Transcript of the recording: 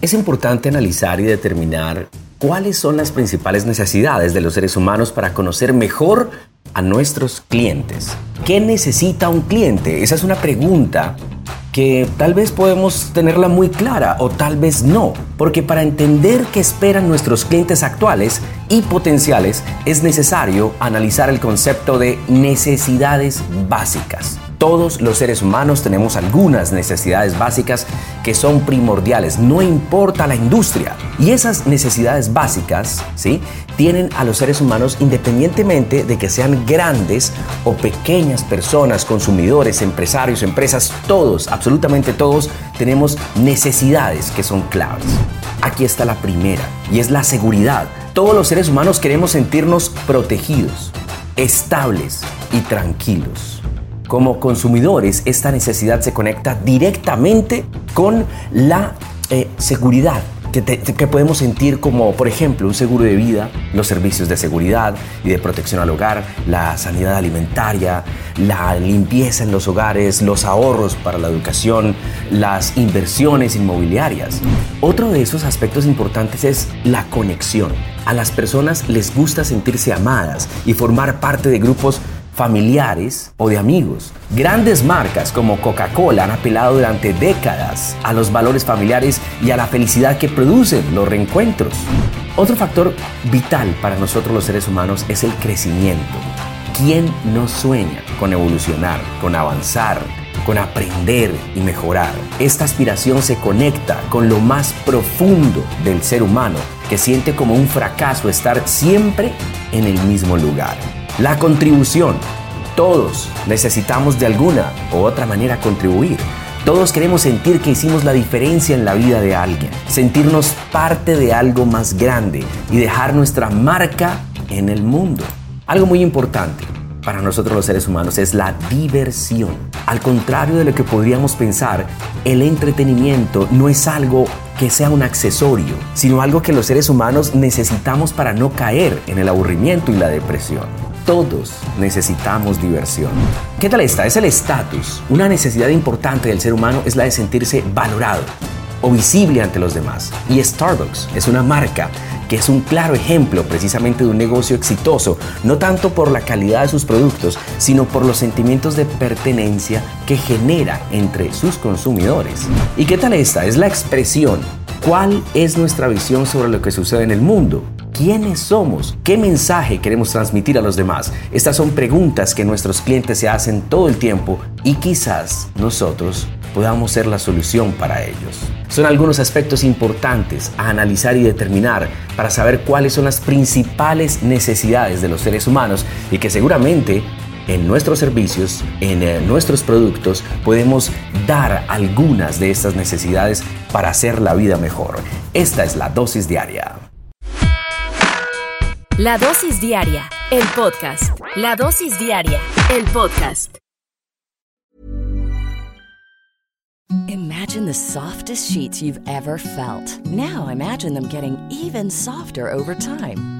Es importante analizar y determinar cuáles son las principales necesidades de los seres humanos para conocer mejor a nuestros clientes. ¿Qué necesita un cliente? Esa es una pregunta que tal vez podemos tenerla muy clara o tal vez no, porque para entender qué esperan nuestros clientes actuales y potenciales es necesario analizar el concepto de necesidades básicas. Todos los seres humanos tenemos algunas necesidades básicas que son primordiales, no importa la industria. Y esas necesidades básicas, ¿sí? Tienen a los seres humanos independientemente de que sean grandes o pequeñas personas, consumidores, empresarios, empresas, todos, absolutamente todos, tenemos necesidades que son claves. Aquí está la primera y es la seguridad. Todos los seres humanos queremos sentirnos protegidos, estables y tranquilos. Como consumidores, esta necesidad se conecta directamente con la eh, seguridad que, que, podemos sentir como, por ejemplo, un seguro de vida, los servicios de seguridad y de protección al hogar, la sanidad alimentaria, la limpieza en los hogares, los ahorros para la educación, las inversiones inmobiliarias. Otro de esos aspectos importantes es la conexión. A las personas les gusta sentirse amadas y formar parte de grupos familiares o de amigos. Grandes marcas como Coca-Cola han apelado durante décadas a los valores familiares y a la felicidad que producen los reencuentros. Otro factor vital para nosotros los seres humanos es el crecimiento. ¿Quién no sueña con evolucionar, con avanzar, con aprender y mejorar? Esta aspiración se conecta con lo más profundo del ser humano, que siente como un fracaso estar siempre en el mismo lugar. La contribución. Todos necesitamos de alguna u otra manera contribuir. Todos queremos sentir que hicimos la diferencia en la vida de alguien, sentirnos parte de algo más grande y dejar nuestra marca en el mundo. Algo muy importante para nosotros los seres humanos es la diversión. Al contrario de lo que podríamos pensar, el entretenimiento no es algo que sea un accesorio, sino algo que los seres humanos necesitamos para no caer en el aburrimiento y la depresión. Todos necesitamos diversión. ¿Qué tal esta? Es el estatus. Una necesidad importante del ser humano es la de sentirse valorado o visible ante los demás. Y Starbucks es una marca que es un claro ejemplo precisamente de un negocio exitoso, no tanto por la calidad de sus productos, sino por los sentimientos de pertenencia que genera entre sus consumidores. ¿Y qué tal esta? Es la expresión. ¿Cuál es nuestra visión sobre lo que sucede en el mundo? ¿Quiénes somos? ¿Qué mensaje queremos transmitir a los demás? Estas son preguntas que nuestros clientes se hacen todo el tiempo y quizás nosotros podamos ser la solución para ellos. Son algunos aspectos importantes a analizar y determinar para saber cuáles son las principales necesidades de los seres humanos y que seguramente en nuestros servicios, en eh, nuestros productos, podemos dar algunas de estas necesidades para hacer la vida mejor. Esta es la dosis diaria. La dosis diaria, el podcast. La dosis diaria, el podcast. Imagine the softest sheets you've ever felt. Now imagine them getting even softer over time.